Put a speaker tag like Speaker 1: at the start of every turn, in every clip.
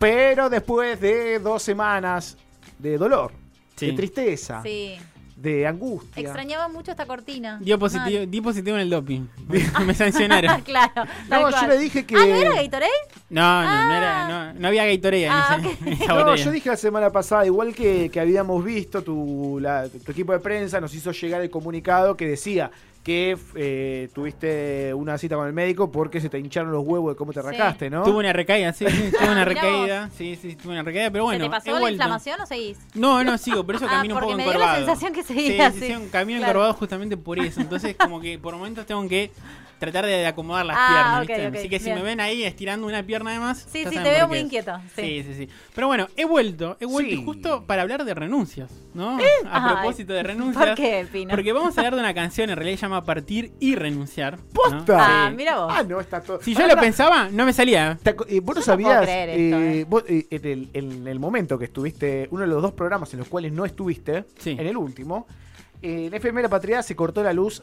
Speaker 1: Pero después de dos semanas de dolor,
Speaker 2: Sí.
Speaker 1: de tristeza,
Speaker 3: Sí.
Speaker 1: de angustia.
Speaker 3: Extrañaba mucho esta cortina.
Speaker 2: Dio positivo, di positivo en el doping. Me sancionaron.
Speaker 3: claro.
Speaker 1: No, yo le dije que.
Speaker 3: Ah, ¿no era Gatorade?
Speaker 2: No, no, no,
Speaker 3: Ah.
Speaker 2: era, no, no había Gatorade en,
Speaker 3: Ah,
Speaker 2: esa,
Speaker 3: ok.
Speaker 2: en esa
Speaker 1: No, yo dije la semana pasada, igual que, que habíamos visto, tu, la- tu equipo de prensa nos hizo llegar el comunicado que decía que eh, tuviste una cita con el médico porque se te hincharon los huevos de cómo te
Speaker 3: Sí.
Speaker 1: rascaste, ¿no?
Speaker 2: Tuve una recaída, sí, sí, tuve una recaída. Sí, sí, tuve una recaída, pero bueno.
Speaker 3: ¿Se te pasó
Speaker 2: he
Speaker 3: la
Speaker 2: vuelto.
Speaker 3: inflamación o seguís?
Speaker 2: No, no, sigo, por eso
Speaker 3: Ah,
Speaker 2: camino un
Speaker 3: porque
Speaker 2: poco
Speaker 3: me dio la
Speaker 2: encorvado.
Speaker 3: sensación que seguía
Speaker 2: sí, sí, un camino
Speaker 3: Claro.
Speaker 2: encorvado justamente por eso. Entonces, como que por momentos tengo que tratar de acomodar las
Speaker 3: Ah,
Speaker 2: piernas, ¿viste? Así que si me ven ahí estirando una pierna de más.
Speaker 3: Sí, sí, te veo muy
Speaker 2: es.
Speaker 3: inquieto. Sí.
Speaker 2: Sí, sí, sí. Pero bueno, he vuelto, he vuelto
Speaker 1: Sí.
Speaker 2: justo para hablar de renuncias, ¿no? A
Speaker 3: Ay,
Speaker 2: propósito de renuncias.
Speaker 3: ¿Por qué, Pino?
Speaker 2: Porque vamos a hablar de una canción, en realidad llama Partir y Renunciar. ¿no?
Speaker 1: ¡Posta!
Speaker 3: Ah,
Speaker 2: Sí.
Speaker 3: mira vos.
Speaker 1: Ah, no, está todo.
Speaker 2: Si yo lo pensaba, no me salía.
Speaker 1: Te eh, vos no
Speaker 3: Yo no puedo
Speaker 1: sabías,
Speaker 3: creer esto,
Speaker 1: eh,
Speaker 3: eh.
Speaker 1: vos, eh, en, el, en el momento que estuviste, uno de los dos programas en los cuales no estuviste,
Speaker 2: Sí.
Speaker 1: en el último, eh, en FM La Patria se cortó la luz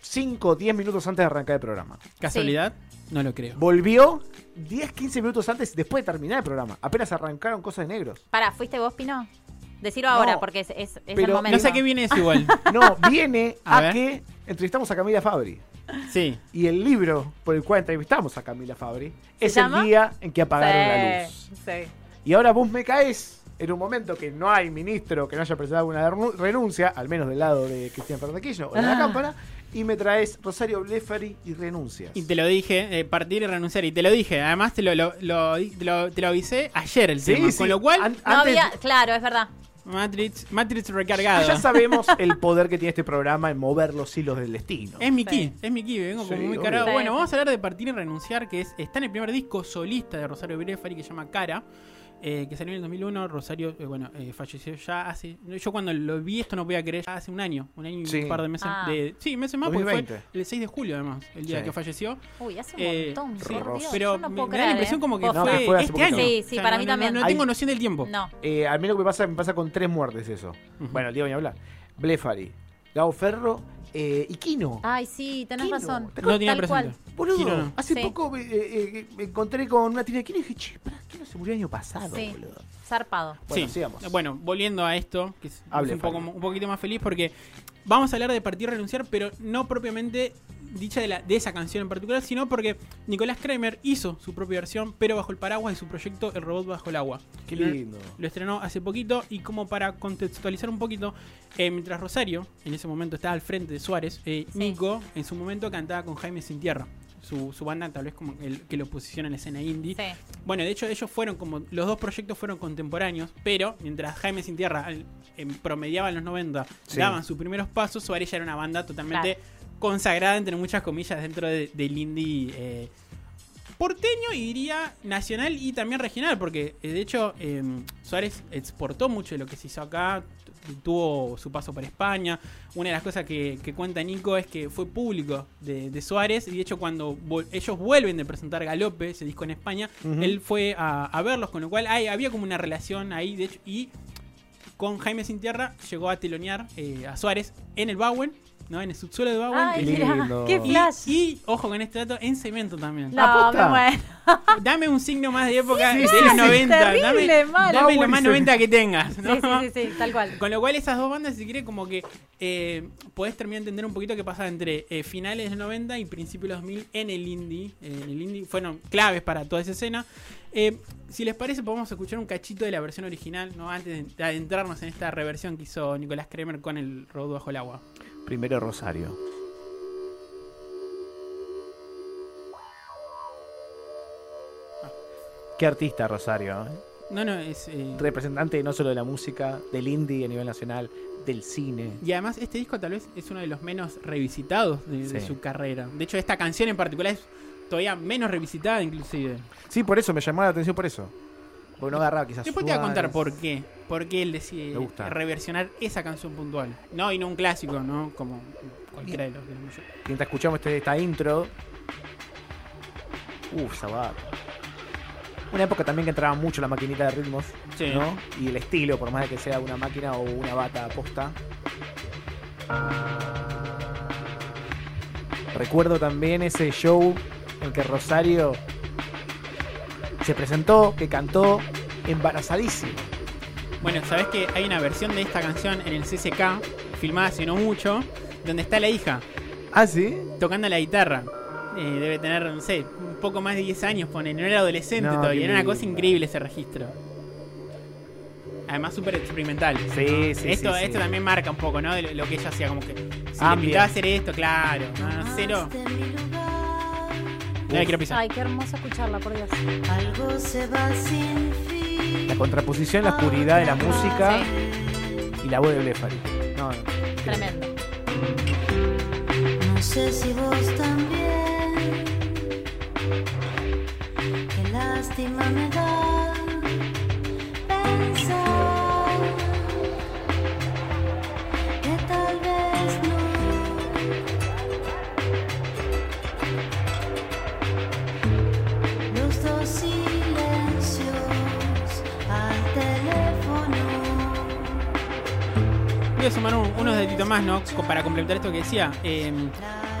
Speaker 1: 5 o 10 minutos antes de arrancar el programa.
Speaker 2: ¿Casualidad? No lo creo.
Speaker 1: Volvió 10, 15 minutos antes, después de terminar el programa. Apenas arrancaron cosas de negros.
Speaker 3: Para, ¿fuiste vos, Pino? Decirlo ahora,
Speaker 1: No,
Speaker 3: porque es, es, es el
Speaker 1: pero
Speaker 3: momento.
Speaker 2: No sé qué viene eso igual.
Speaker 1: No, viene
Speaker 2: A
Speaker 1: a,
Speaker 2: ver.
Speaker 1: que entrevistamos a Camila Fabri.
Speaker 2: Sí.
Speaker 1: Y el libro por el cual entrevistamos a Camila Fabri es
Speaker 3: llama?
Speaker 1: el día en que apagaron la luz.
Speaker 3: Sí, sí.
Speaker 1: Y ahora vos me caes en un momento que no hay ministro que no haya presentado una renu- renuncia, al menos del lado de Cristian Fernández Kirchner o de la
Speaker 3: Ah.
Speaker 1: cámpara, y me traes Rosario Blefari y renuncias.
Speaker 2: Y te lo dije, eh, partir y renunciar. Y te lo dije. Además, te lo, lo, lo- te lo- te lo avisé ayer el
Speaker 1: Sí,
Speaker 2: tema.
Speaker 1: sí.
Speaker 2: Con lo cual,
Speaker 1: An-
Speaker 3: No
Speaker 1: antes-
Speaker 3: había, claro, es verdad.
Speaker 2: Matrix, Matrix recargado.
Speaker 1: ya sabemos el poder que tiene este programa en mover los hilos del destino.
Speaker 2: Es mi
Speaker 3: Sí.
Speaker 2: key, es mi key, vengo
Speaker 1: Sí,
Speaker 2: como muy
Speaker 1: obvio.
Speaker 2: cargado. Bueno, vamos a hablar de Partir y Renunciar, que es, está en el primer disco solista de Rosario Brefari que se llama Cara, eh, que salió en el 2001. Rosario, eh, bueno, eh, falleció ya hace. Yo cuando lo vi, esto no podía creer, ya hace un año, un año y
Speaker 1: Sí.
Speaker 2: un par de meses.
Speaker 3: Ah.
Speaker 2: De, sí, meses más, porque fue
Speaker 1: 2020.
Speaker 2: el 6 de julio, además, el día
Speaker 1: Sí.
Speaker 2: que falleció.
Speaker 3: Uy, hace un
Speaker 2: Eh,
Speaker 3: montón.
Speaker 2: sí,
Speaker 3: por Dios,
Speaker 2: pero
Speaker 3: yo no
Speaker 2: me, da la impresión
Speaker 3: ¿eh?
Speaker 2: como que fue, este
Speaker 1: poquito.
Speaker 2: año.
Speaker 3: Sí, sí, para mí
Speaker 2: no,
Speaker 3: también.
Speaker 2: No, tengo noción del tiempo.
Speaker 3: No.
Speaker 1: Eh, a mí lo que pasa me pasa con tres muertes eso. Bueno, el día voy a hablar. Blefari, Gao Ferro eh, y Kino.
Speaker 3: Ay, sí, tenés
Speaker 1: Kino,
Speaker 3: razón.
Speaker 1: ¿te
Speaker 2: No tenía presente.
Speaker 1: Boludo,
Speaker 2: Kino no.
Speaker 1: hace
Speaker 3: Sí.
Speaker 1: poco eh, eh, me encontré con una tía de Kino y dije, che, pará, Kino se murió el año pasado,
Speaker 3: Sí.
Speaker 1: boludo.
Speaker 3: Zarpado.
Speaker 1: Bueno,
Speaker 2: sí.
Speaker 1: sigamos.
Speaker 2: Bueno, volviendo a esto, que es,
Speaker 1: Hable,
Speaker 2: un, poco, un poquito más feliz porque vamos a hablar de partir y renunciar, pero no propiamente dicha de, la, de esa canción en particular, sino porque Nicolás Kramer hizo su propia versión, pero bajo el paraguas de su proyecto El Robot Bajo el Agua.
Speaker 1: Qué
Speaker 2: Lo-
Speaker 1: lindo.
Speaker 2: Lo estrenó hace poquito y como para contextualizar un poquito, eh, mientras Rosario en ese momento estaba al frente de Suárez, eh,
Speaker 3: Sí.
Speaker 2: Nico en su momento cantaba con Jaime Sin Tierra. Su, su banda tal vez como el que lo posiciona en la escena indie.
Speaker 3: Sí.
Speaker 2: Bueno, de hecho ellos fueron como, los dos proyectos fueron contemporáneos, pero mientras Jaime Sin Tierra promediaba en los 90,
Speaker 1: Sí.
Speaker 2: daban sus primeros pasos, Suárez ya era una banda totalmente consagrada, entre muchas comillas, dentro de- del indie eh, porteño y diría nacional y también regional, porque eh, de hecho eh, Suárez exportó mucho de lo que se hizo acá, tu- tuvo su paso por España. Una de las cosas que, que cuenta Nico es que fue público de, de Suárez y de hecho cuando ellos vuelven de presentar Galope, ese disco en España, él fue a, a verlos, con lo cual hay- había como una relación ahí, de hecho, y con Jaime Sin Tierra llegó a telonear eh, a Suárez en el Bauen, ¿no? En el subsuelo de Bauen.
Speaker 3: Ay,
Speaker 1: lindo.
Speaker 3: qué
Speaker 2: y,
Speaker 3: flash.
Speaker 2: y, ojo con este dato, en cemento también.
Speaker 3: no,
Speaker 1: ¿Aposta?
Speaker 3: me muero.
Speaker 2: Dame un signo más de época
Speaker 1: Sí,
Speaker 2: de
Speaker 1: sí,
Speaker 2: los
Speaker 1: sí,
Speaker 2: 90.
Speaker 3: terrible,
Speaker 2: dame
Speaker 3: mal.
Speaker 2: dame lo más
Speaker 1: y
Speaker 2: 90 que tengas.
Speaker 3: Sí,
Speaker 2: ¿no?
Speaker 3: sí, sí, sí, tal cual.
Speaker 2: Con lo cual esas dos bandas, si quieres, como que eh, podés terminar de entender un poquito qué pasa entre eh, finales de los 90 y principios de los 2000 en el indie. Eh, en el indie fueron claves para toda esa escena. Eh, si les parece, podemos escuchar un cachito de la versión original, ¿no? Antes de- de adentrarnos en esta reversión que hizo Nicolás Kremer con el robot bajo el agua.
Speaker 1: Primero Rosario. Qué artista Rosario, ¿eh?
Speaker 2: No, no, es. eh,
Speaker 1: representante no solo de la música, del indie a nivel nacional, del cine.
Speaker 2: Y además este disco tal vez es uno de los menos revisitados de, de su carrera. De hecho, esta canción en particular es todavía menos revisitada inclusive.
Speaker 1: Sí, por eso me llamó la atención por eso. Porque no agarraba quizás.
Speaker 2: Después te voy a contar por qué. Por qué él decide reversionar esa canción puntual. No, y no un clásico, ¿no? Como cualquiera de los de los.
Speaker 1: Mientras escuchamos este- esta intro. Uf, Sabat. Una época también que entraba mucho la maquinita de ritmos,
Speaker 2: Sí.
Speaker 1: ¿no? Y el estilo, por más de que sea una máquina o una bata posta. Recuerdo también ese show en que Rosario se presentó, que cantó embarazadísima.
Speaker 2: Bueno, sabes que hay una versión de esta canción en el CCK, filmada hace no mucho, donde está la hija
Speaker 1: ¿Ah, sí?
Speaker 2: tocando la guitarra. Eh, debe tener, no sé, un poco más de 10 años, pone, no era adolescente
Speaker 1: No,
Speaker 2: todavía, era una cosa increíble ese registro. Además súper experimental.
Speaker 1: Sí, sí,
Speaker 2: esto,
Speaker 1: sí,
Speaker 2: esto
Speaker 1: sí.
Speaker 2: también marca un poco, ¿no? De lo, lo que ella hacía, como que si
Speaker 1: Ah,
Speaker 2: le pintaba hacer esto, claro. No, no, cero. La quiero pisar.
Speaker 3: Ay, qué hermoso escucharla, por Dios.
Speaker 4: Algo se va sin fin.
Speaker 1: La contraposición, la oscuridad de la música
Speaker 3: Sí,
Speaker 1: y la voz de Blefari. No, no.
Speaker 3: tremendo.
Speaker 4: No sé si vos también. Qué lástima me da
Speaker 2: Voy a sumar un- unos deditos más, ¿no? Para complementar esto que decía. Eh,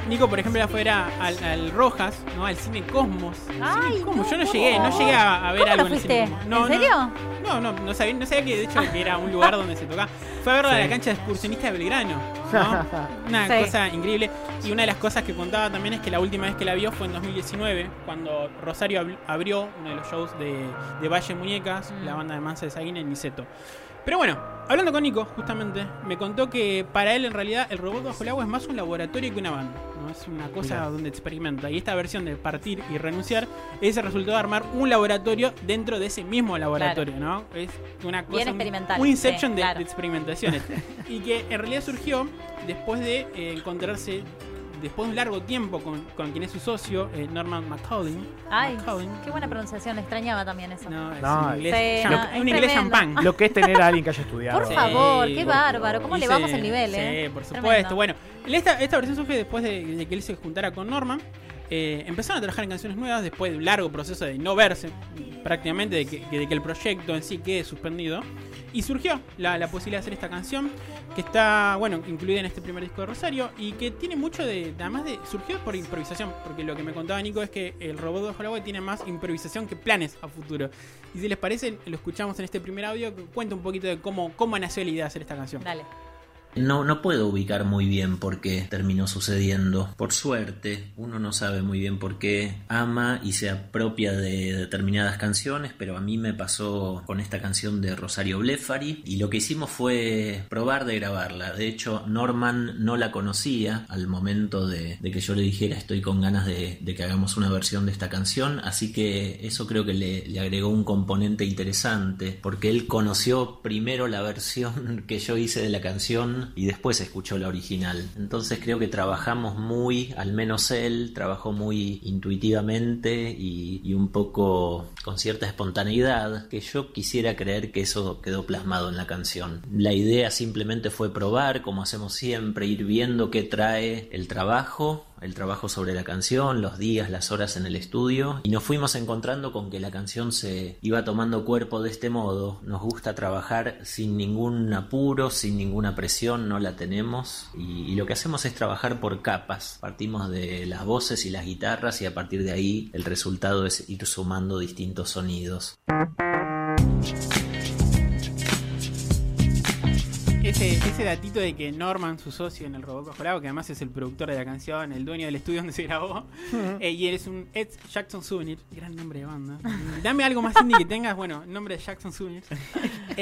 Speaker 2: Nico, por ejemplo, afuera al, al Rojas, ¿no? Al cine Cosmos.
Speaker 3: Ay,
Speaker 2: cine Cosmos.
Speaker 3: no,
Speaker 2: Yo no llegué, no llegué a, a ver
Speaker 3: ¿Cómo
Speaker 2: algo
Speaker 3: no
Speaker 2: en el cine
Speaker 3: fuiste?
Speaker 2: Cosmos.
Speaker 3: ¿En
Speaker 2: No, no,
Speaker 3: serio?
Speaker 2: No, no, no sabía, no sabía que de hecho que era un lugar donde se tocaba. Fue a verlo a la
Speaker 1: Sí.
Speaker 2: cancha de excursionista de Belgrano. ¿no? Una
Speaker 3: Sí.
Speaker 2: cosa increíble. Y una de las cosas que contaba también es que la última vez que la vio fue en 2019, cuando Rosario ab- abrió uno de los shows de, de Valle Muñecas,
Speaker 3: Mm.
Speaker 2: la banda de Mansa de Saguín en Niceto. Pero bueno, hablando con Nico, justamente, me contó que para él en realidad el robot bajo el agua es más un laboratorio que una banda. ¿no? Es una cosa
Speaker 1: Mirá.
Speaker 2: donde experimenta. Y esta versión de partir y renunciar es el resultado de armar un laboratorio dentro de ese mismo laboratorio, ¿no? Es una cosa.
Speaker 3: Bien
Speaker 2: un- inception
Speaker 3: sí,
Speaker 2: de-
Speaker 3: claro.
Speaker 2: de experimentaciones. y que en realidad surgió después de eh, encontrarse, después de un largo tiempo con, con quien es su socio, eh, Norman McCaulin.
Speaker 3: Ay, qué buena pronunciación, le extrañaba también eso.
Speaker 2: No, es
Speaker 1: No,
Speaker 2: un inglés,
Speaker 3: sí, no,
Speaker 2: un
Speaker 3: es
Speaker 2: inglés champán.
Speaker 1: Lo que es tener a alguien que haya estudiado.
Speaker 3: Por
Speaker 2: Sí,
Speaker 3: favor, qué
Speaker 2: por
Speaker 3: bárbaro. ¿Cómo le vamos el nivel, eh?
Speaker 2: Sí, por supuesto.
Speaker 3: Tremendo.
Speaker 2: Bueno, esta, esta versión surge después de, de que él se juntara con Norman. Eh, empezaron a trabajar en canciones nuevas después de un largo proceso de no verse, prácticamente de que, de que el proyecto en sí quede suspendido. Y surgió la, la posibilidad de hacer esta canción, que está, bueno, incluida en este primer disco de Rosario, y que tiene mucho de, además de, surgió por improvisación, porque lo que me contaba Nico es que el robot bajo el tiene más improvisación que planes a futuro. Y si les parece, lo escuchamos en este primer audio, que cuenta un poquito de cómo, cómo nació la idea de hacer esta canción.
Speaker 3: Dale.
Speaker 5: No, no puedo ubicar muy bien por qué terminó sucediendo. Por suerte, uno no sabe muy bien por qué ama y se apropia de determinadas canciones, pero a mí me pasó con esta canción de Rosario Blefari y lo que hicimos fue probar de grabarla. De hecho, Norman no la conocía al momento de, que yo le dijera estoy con ganas de, que hagamos una versión de esta canción, así que eso creo que le agregó un componente interesante, porque él conoció primero la versión que yo hice de la canción y después escuchó la original. Entonces creo que trabajamos muy, al menos él, trabajó muy intuitivamente y, y un poco con cierta espontaneidad, que yo quisiera creer que eso quedó plasmado en la canción. La idea simplemente fue probar, como hacemos siempre, ir viendo qué trae el trabajo el trabajo sobre la canción, los días, las horas en el estudio y nos fuimos encontrando con que la canción se iba tomando cuerpo de este modo. Nos gusta trabajar sin ningún apuro, sin ninguna presión, no la tenemos y, lo que hacemos es trabajar por capas. Partimos de las voces y las guitarras y a partir de ahí el resultado es ir sumando distintos sonidos.
Speaker 2: Ese, ese datito de que Norman, su socio en el el Agua, que además es el productor de la canción, el dueño del estudio donde se grabó, eh, y él es un Ed Jackson Souvenir, gran nombre de banda. Dame algo más indie que tengas, bueno, nombre de Jackson Souvenir.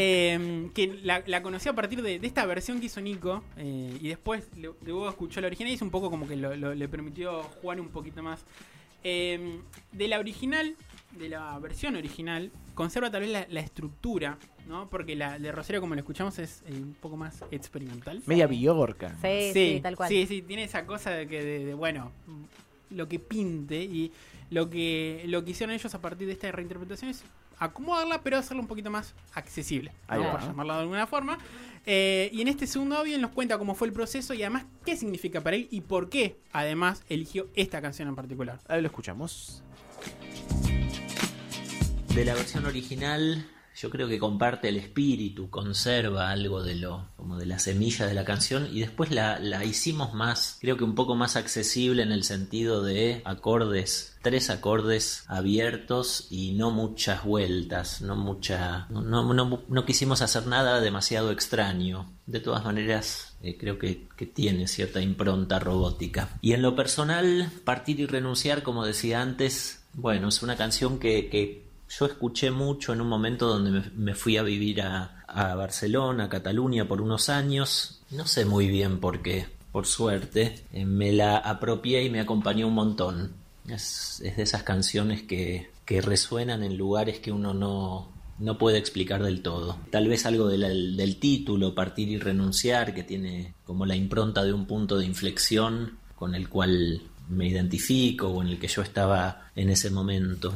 Speaker 2: Eh, que la, la conocí a partir de, de esta versión que hizo Nico, eh, y después luego escuchó la original y es un poco como que lo- lo- le permitió jugar un poquito más. De la original, de la versión original, conserva tal vez la, la estructura, ¿no? Porque la de Rosario, como lo escuchamos, es eh, un poco más experimental.
Speaker 1: Media Billorca.
Speaker 3: Sí, sí, tal cual.
Speaker 2: Sí, sí, tiene esa cosa de que, de, de, bueno, lo que pinte y lo que, lo que hicieron ellos a partir de esta reinterpretación es acomodarla, pero hacerla un poquito más accesible, ¿no?
Speaker 1: Ahí va.
Speaker 2: por llamarla de alguna forma. Eh, y en este segundo audio nos cuenta cómo fue el proceso y además qué significa para él y por qué, además, eligió esta canción en particular.
Speaker 1: Ahí lo escuchamos.
Speaker 5: De la versión original yo creo que comparte el espíritu, conserva algo de lo, como de la semilla de la canción y después la, la hicimos más, creo que un poco más accesible en el sentido de acordes, tres acordes abiertos y no muchas vueltas, no mucha, no, no, no, quisimos hacer nada demasiado extraño. De todas maneras, eh, creo que, que tiene cierta impronta robótica. Y en lo personal, partir y renunciar, como decía antes, bueno, es una canción que yo escuché mucho en un momento donde me, fui a vivir a, Barcelona, a Cataluña por unos años. No sé muy bien por qué, por suerte. Eh, me la apropié y me acompañó un montón. Es, de esas canciones que, que, resuenan en lugares que uno no, no puede explicar del todo. Tal vez algo del título, Partir y Renunciar, que tiene como la impronta de un punto de inflexión con el cual me identifico o en el que yo estaba en ese momento.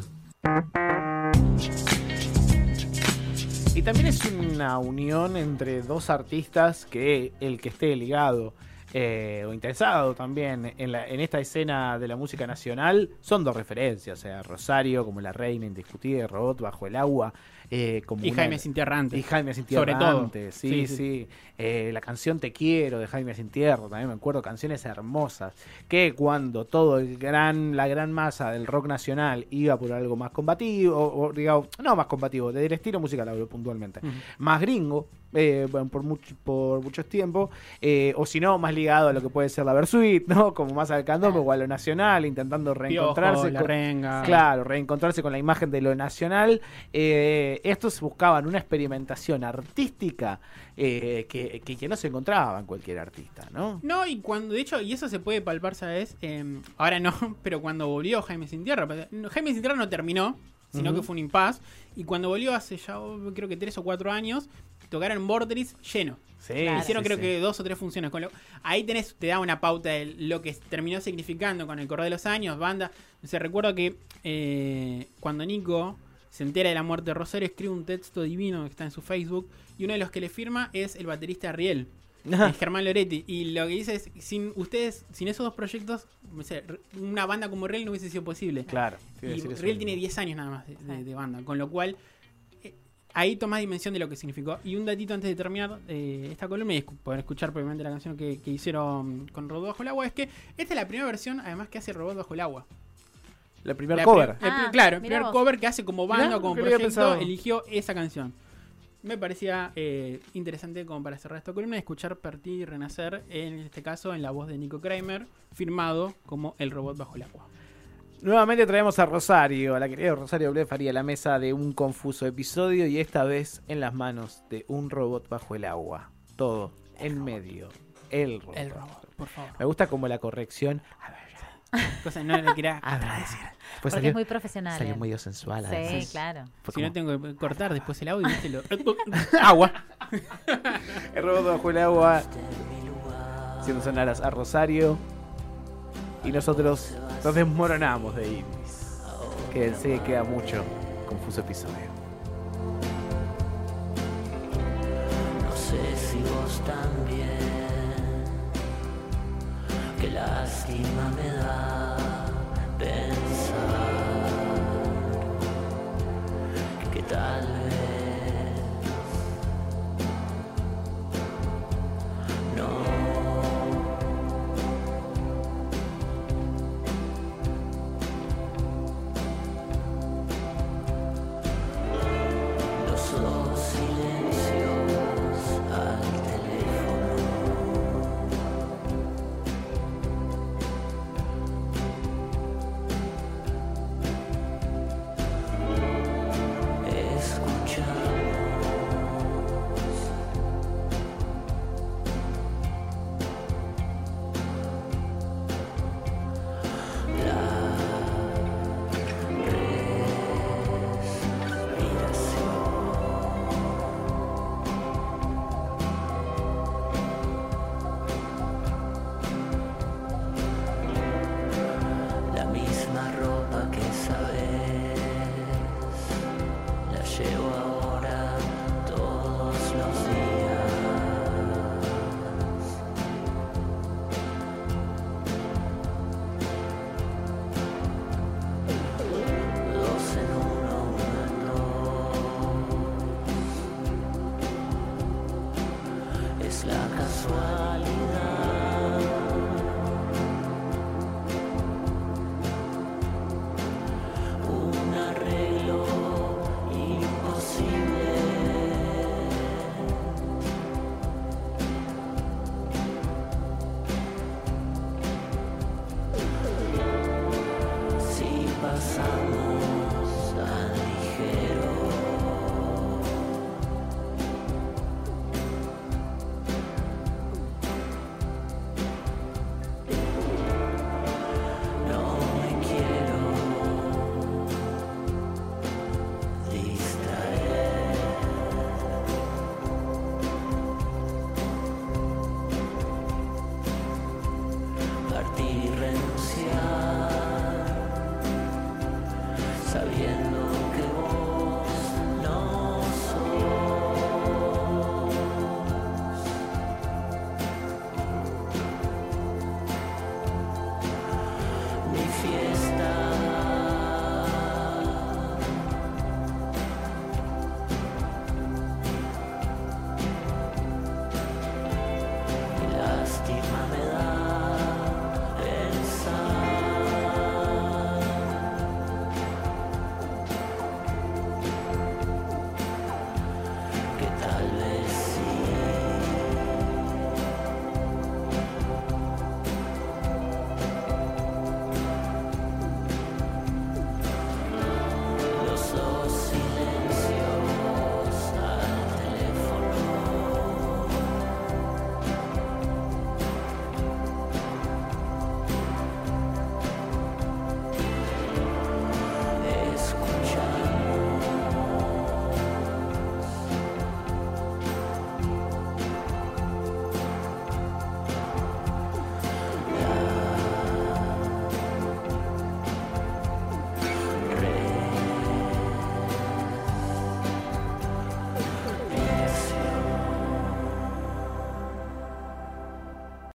Speaker 1: Y también es una unión entre dos artistas que el que esté ligado eh, o interesado también en, la, esta escena de la música nacional son dos referencias, o sea, Rosario como la reina indiscutida, Robot bajo el agua. Eh, como
Speaker 2: y
Speaker 1: una,
Speaker 2: Jaime Sintierrante.
Speaker 1: Y Jaime Sintierrante, Sobre todo. sí, sí. sí. sí. Eh, la canción Te Quiero de Jaime Sintierro, también me acuerdo, canciones hermosas, que cuando todo el gran, la gran masa del rock nacional iba por algo más combativo, o, o digamos, no más combativo, del estilo musical hablo puntualmente, uh -huh. más gringo, eh, bueno, por, mucho, por muchos tiempos, eh, o si no, más ligado a lo que puede ser la Versuit, ¿no? Como más al candombe o a lo nacional, intentando reencontrarse.
Speaker 2: Piojo, con, renga.
Speaker 1: Claro, reencontrarse con la imagen de lo nacional. Eh, estos buscaban una experimentación artística eh, que, que, que, no se encontraba en cualquier artista, ¿no?
Speaker 2: No, y cuando, de hecho, y eso se puede palpar, ¿sabes? Ahora no, pero cuando volvió Jaime Sin Tierra, Jaime Sin Tierra no terminó, sino uh -huh. que fue un impas. Y cuando volvió hace ya, creo que tres o cuatro años, tocaron Borderis lleno.
Speaker 1: Sí,
Speaker 2: Hicieron
Speaker 1: sí,
Speaker 2: creo
Speaker 1: sí.
Speaker 2: que dos o tres funciones. Con lo, ahí tenés, te da una pauta de lo que terminó significando con el correr de los años, banda. O sea, recuerdo que eh, cuando Nico se entera de la muerte de Rosario, escribe un texto divino que está en su Facebook. Y uno de los que le firma es el baterista Riel. Es Germán Loretti. Y lo que dice es, sin ustedes, sin esos dos proyectos, o sea, una banda como Riel no hubiese sido posible.
Speaker 1: Claro.
Speaker 2: Y Riel tiene 10 años nada más de, de, de, banda. Con lo cual, eh, ahí tomás dimensión de lo que significó. Y un datito antes de terminar eh, esta columna y escu poder escuchar probablemente la canción que, que, hicieron con Robot Bajo el Agua, es que esta es la primera versión, además, que hace Robot Bajo el Agua.
Speaker 1: La primera cover.
Speaker 2: Pri ah, claro, el primer vos. cover que hace como banda, como proyecto, eligió esa canción me parecía eh, interesante como para cerrar esta columna escuchar Partir y Renacer, en este caso en la voz de Nico Kramer, firmado como El Robot Bajo el Agua.
Speaker 1: Nuevamente traemos a Rosario, a la querida Rosario Ble faría la mesa de un confuso episodio y esta vez en las manos de un robot bajo el agua. Todo el en medio. El robot.
Speaker 2: El robot, por favor.
Speaker 1: Me gusta como la corrección. A ver,
Speaker 2: Cosa no le quería agradecer.
Speaker 3: Pues Porque salió, es muy profesional.
Speaker 1: Salió muy sensual.
Speaker 3: Sí, además. claro.
Speaker 2: Si como... no tengo que cortar después el audio, ¿viste? Lo... agua.
Speaker 1: el robot bajo el agua. Haciendo sonar a Rosario. Y nosotros nos desmoronamos de Ibis. Quédense, queda mucho. Confuso episodio.
Speaker 6: No sé si vos también. Qué lástima me da pensar que tal